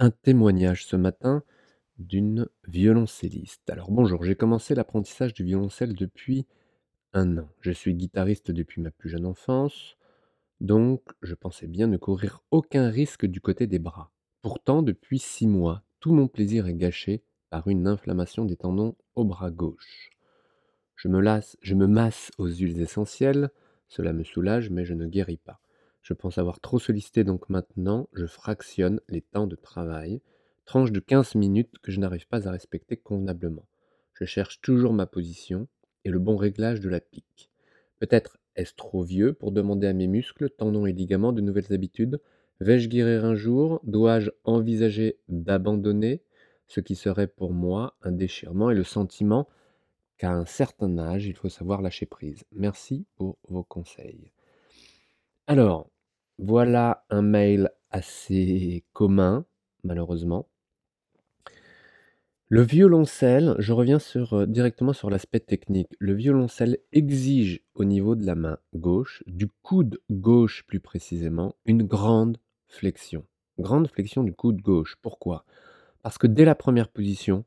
Un témoignage ce matin d'une violoncelliste. Alors bonjour, j'ai commencé l'apprentissage du violoncelle depuis un an. Je suis guitariste depuis ma plus jeune enfance, donc je pensais bien ne courir aucun risque du côté des bras. Pourtant, depuis six mois, tout mon plaisir est gâché par une inflammation des tendons au bras gauche. Je me, je me masse aux huiles essentielles, cela me soulage, mais je ne guéris pas. Je pense avoir trop sollicité, donc maintenant, je fractionne les temps de travail, tranche de 15 minutes que je n'arrive pas à respecter convenablement. Je cherche toujours ma position et le bon réglage de la pique. Peut-être est-ce trop vieux pour demander à mes muscles, tendons et ligaments de nouvelles habitudes? Vais-je guérir un jour? Dois-je envisager d'abandonner ce qui serait pour moi un déchirement et le sentiment qu'à un certain âge, il faut savoir lâcher prise? Merci pour vos conseils. Alors, voilà un mail assez commun, malheureusement. Le violoncelle, je reviens euh, directement sur l'aspect technique. Le violoncelle exige au niveau de la main gauche, du coude gauche plus précisément, une grande flexion. Grande flexion du coude gauche. Pourquoi? Parce que dès la première position,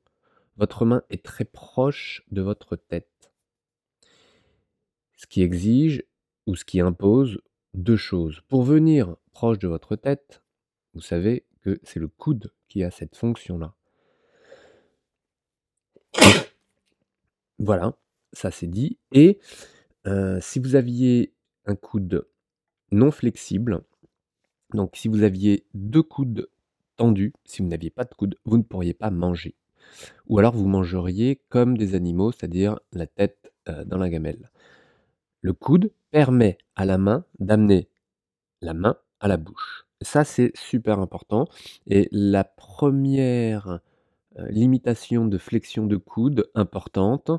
votre main est très proche de votre tête. Ce qui exige ou ce qui impose deux choses. Pour venir proche de votre tête, vous savez que c'est le coude qui a cette fonction-là. Voilà, ça c'est dit. Et euh, si vous aviez un coude non flexible, donc si vous aviez deux coudes tendus, si vous n'aviez pas de coude, vous ne pourriez pas manger. Ou alors vous mangeriez comme des animaux, c'est-à-dire la tête euh, dans la gamelle. Le coude permet à la main d'amener la main à la bouche. Ça, c'est super important. Et la première euh, limitation de flexion de coude importante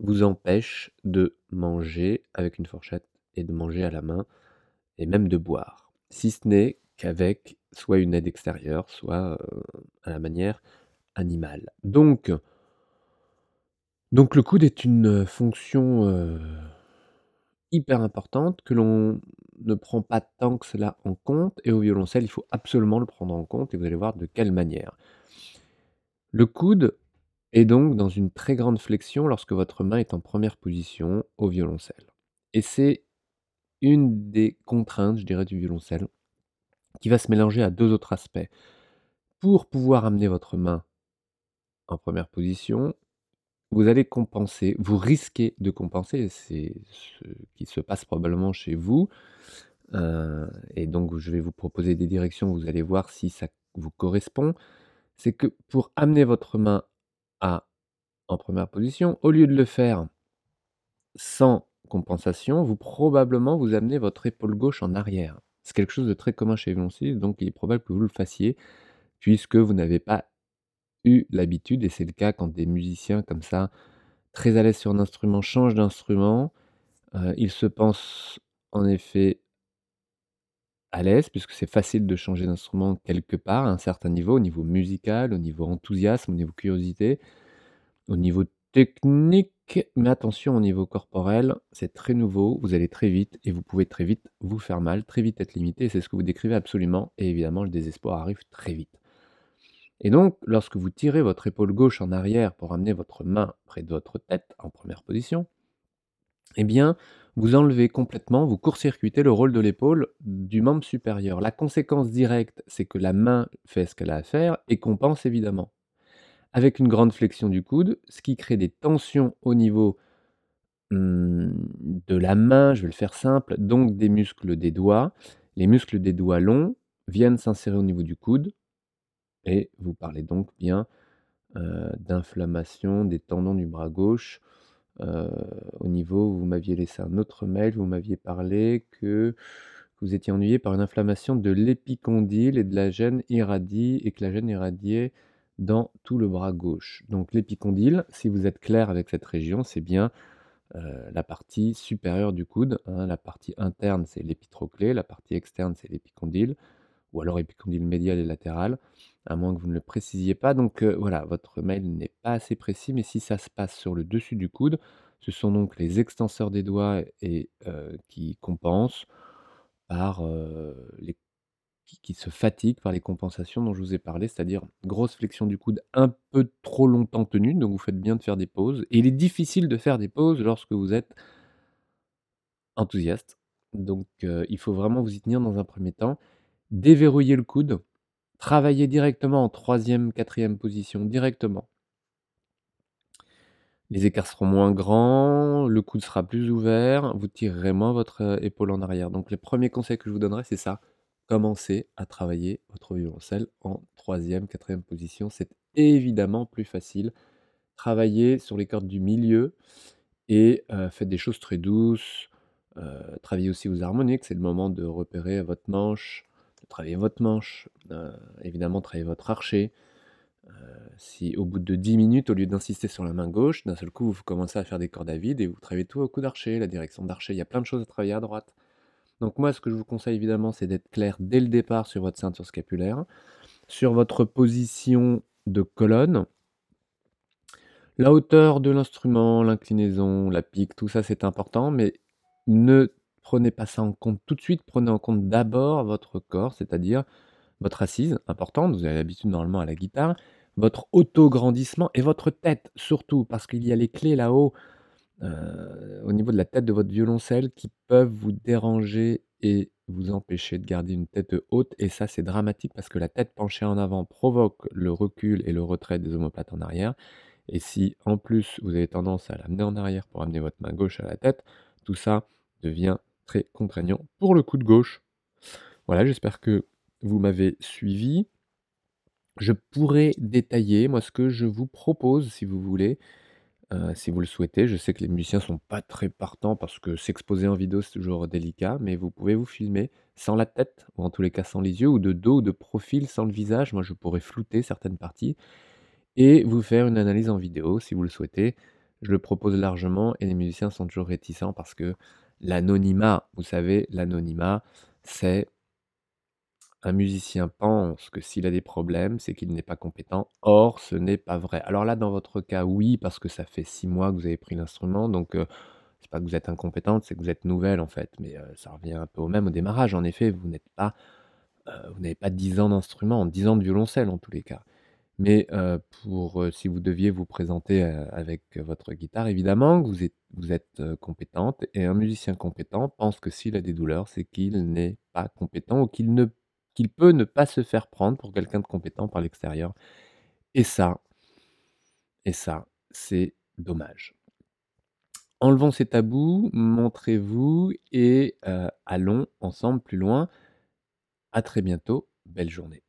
vous empêche de manger avec une fourchette et de manger à la main et même de boire. Si ce n'est qu'avec soit une aide extérieure, soit euh, à la manière animale. Donc, le coude est une fonction euh, hyper importante que l'on ne prend pas tant que cela en compte et au violoncelle, il faut absolument le prendre en compte et vous allez voir de quelle manière. Le coude est donc dans une très grande flexion lorsque votre main est en première position au violoncelle. Et c'est une des contraintes, je dirais, du violoncelle, qui va se mélanger à deux autres aspects. Pour pouvoir amener votre main en première position, vous allez compenser, vous risquez de compenser, c'est ce qui se passe probablement chez vous. Euh, et donc, je vais vous proposer des directions, vous allez voir si ça vous correspond. C'est que pour amener votre main à en première position, au lieu de le faire sans compensation, vous probablement vous amenez votre épaule gauche en arrière. C'est quelque chose de très commun chez les donc il est probable que vous le fassiez, puisque vous n'avez pas l'habitude, et c'est le cas quand des musiciens comme ça, très à l'aise sur un instrument, changent d'instrument. Euh, ils se pensent en effet à l'aise, puisque c'est facile de changer d'instrument quelque part, à un certain niveau, au niveau musical, au niveau enthousiasme, au niveau curiosité, au niveau technique, mais attention au niveau corporel, c'est très nouveau, vous allez très vite et vous pouvez très vite vous faire mal, très vite être limité, c'est ce que vous décrivez absolument, et évidemment le désespoir arrive très vite. Et donc, lorsque vous tirez votre épaule gauche en arrière pour amener votre main près de votre tête en première position, eh bien, vous enlevez complètement, vous court-circuitez le rôle de l'épaule du membre supérieur. La conséquence directe, c'est que la main fait ce qu'elle a à faire et compense évidemment. Avec une grande flexion du coude, ce qui crée des tensions au niveau hum, de la main, je vais le faire simple, donc des muscles des doigts. Les muscles des doigts longs viennent s'insérer au niveau du coude, et vous parlez donc bien d'inflammation des tendons du bras gauche. Au niveau, vous m'aviez laissé un autre mail, vous m'aviez parlé que vous étiez ennuyé par une inflammation de l'épicondyle et de la gêne irradie, et que la gêne irradiait dans tout le bras gauche. Donc l'épicondyle, si vous êtes clair avec cette région, c'est bien la partie supérieure du coude. Hein. la partie interne, c'est l'épitroclé, la partie externe, c'est l'épicondyle ou alors épicondyle médial et latéral, à moins que vous ne le précisiez pas. Donc euh, voilà, votre mail n'est pas assez précis, mais si ça se passe sur le dessus du coude, ce sont donc les extenseurs des doigts euh, qui compensent par euh, les qui se fatiguent par les compensations dont je vous ai parlé, c'est-à-dire grosse flexion du coude un peu trop longtemps tenue, donc vous faites bien de faire des pauses et il est difficile de faire des pauses lorsque vous êtes enthousiaste, donc il faut vraiment vous y tenir dans un premier temps. Déverrouiller le coude, travailler directement en 3e, 4e position, directement. Les écarts seront moins grands, le coude sera plus ouvert, vous tirerez moins votre, heu, épaule en arrière. Donc les premiers conseils que je vous donnerai, c'est ça, commencez à travailler votre violoncelle en 3e, 4e position, c'est évidemment plus facile. Travaillez sur les cordes du milieu et heu, faites des choses très douces, heu, travaillez aussi vos harmoniques, c'est le moment de repérer votre manche, de travailler votre manche, heu, évidemment travailler votre archet. Heu, si au bout de 10 minutes, au lieu d'insister sur la main gauche, d'un seul coup, vous commencez à faire des cordes à vide et vous travaillez tout au coup d'archet, la direction d'archet, il y a plein de choses à travailler à droite. Donc moi, ce que je vous conseille évidemment, c'est d'être clair dès le départ sur votre ceinture scapulaire, sur votre position de colonne. La hauteur de l'instrument, l'inclinaison, la pique, tout ça c'est important, mais ne prenez pas ça en compte tout de suite, prenez en compte d'abord votre corps, c'est-à-dire votre assise, importante, vous avez l'habitude normalement à la guitare, votre auto-grandissement et votre tête surtout, parce qu'il y a les clés là-haut, heu, au niveau de la tête de votre violoncelle qui peuvent vous déranger et vous empêcher de garder une tête haute et ça c'est dramatique parce que la tête penchée en avant provoque le recul et le retrait des omoplates en arrière et si en plus vous avez tendance à l'amener en arrière pour amener votre main gauche à la tête, tout ça devient contraignant pour le coude gauche. Voilà, j'espère que vous m'avez suivi. Je pourrais détailler, moi, ce que je vous propose, si vous voulez, heu, si vous le souhaitez. Je sais que les musiciens sont pas très partants parce que s'exposer en vidéo, c'est toujours délicat, mais vous pouvez vous filmer sans la tête ou en tous les cas sans les yeux ou de dos ou de profil sans le visage. Moi, je pourrais flouter certaines parties et vous faire une analyse en vidéo si vous le souhaitez. Je le propose largement et les musiciens sont toujours réticents parce que l'anonymat, vous savez, l'anonymat, c'est un musicien pense que s'il a des problèmes, c'est qu'il n'est pas compétent. Or, ce n'est pas vrai. Alors là, dans votre cas, oui, parce que ça fait 6 mois que vous avez pris l'instrument, donc heu, c'est pas que vous êtes incompétente, c'est que vous êtes nouvelle, en fait. Mais heu, ça revient un peu au même au démarrage. En effet, vous n'êtes pas, heu, vous n'avez pas 10 ans d'instrument, 10 ans de violoncelle, en tous les cas. Mais pour, si vous deviez vous présenter, avec votre guitare, évidemment vous êtes compétente et un musicien compétent pense que s'il a des douleurs, c'est qu'il n'est pas compétent ou qu'il ne peut ne pas se faire prendre pour quelqu'un de compétent par l'extérieur et ça c'est dommage. Enlevons ces tabous, montrez-vous et allons ensemble plus loin. À très bientôt, belle journée.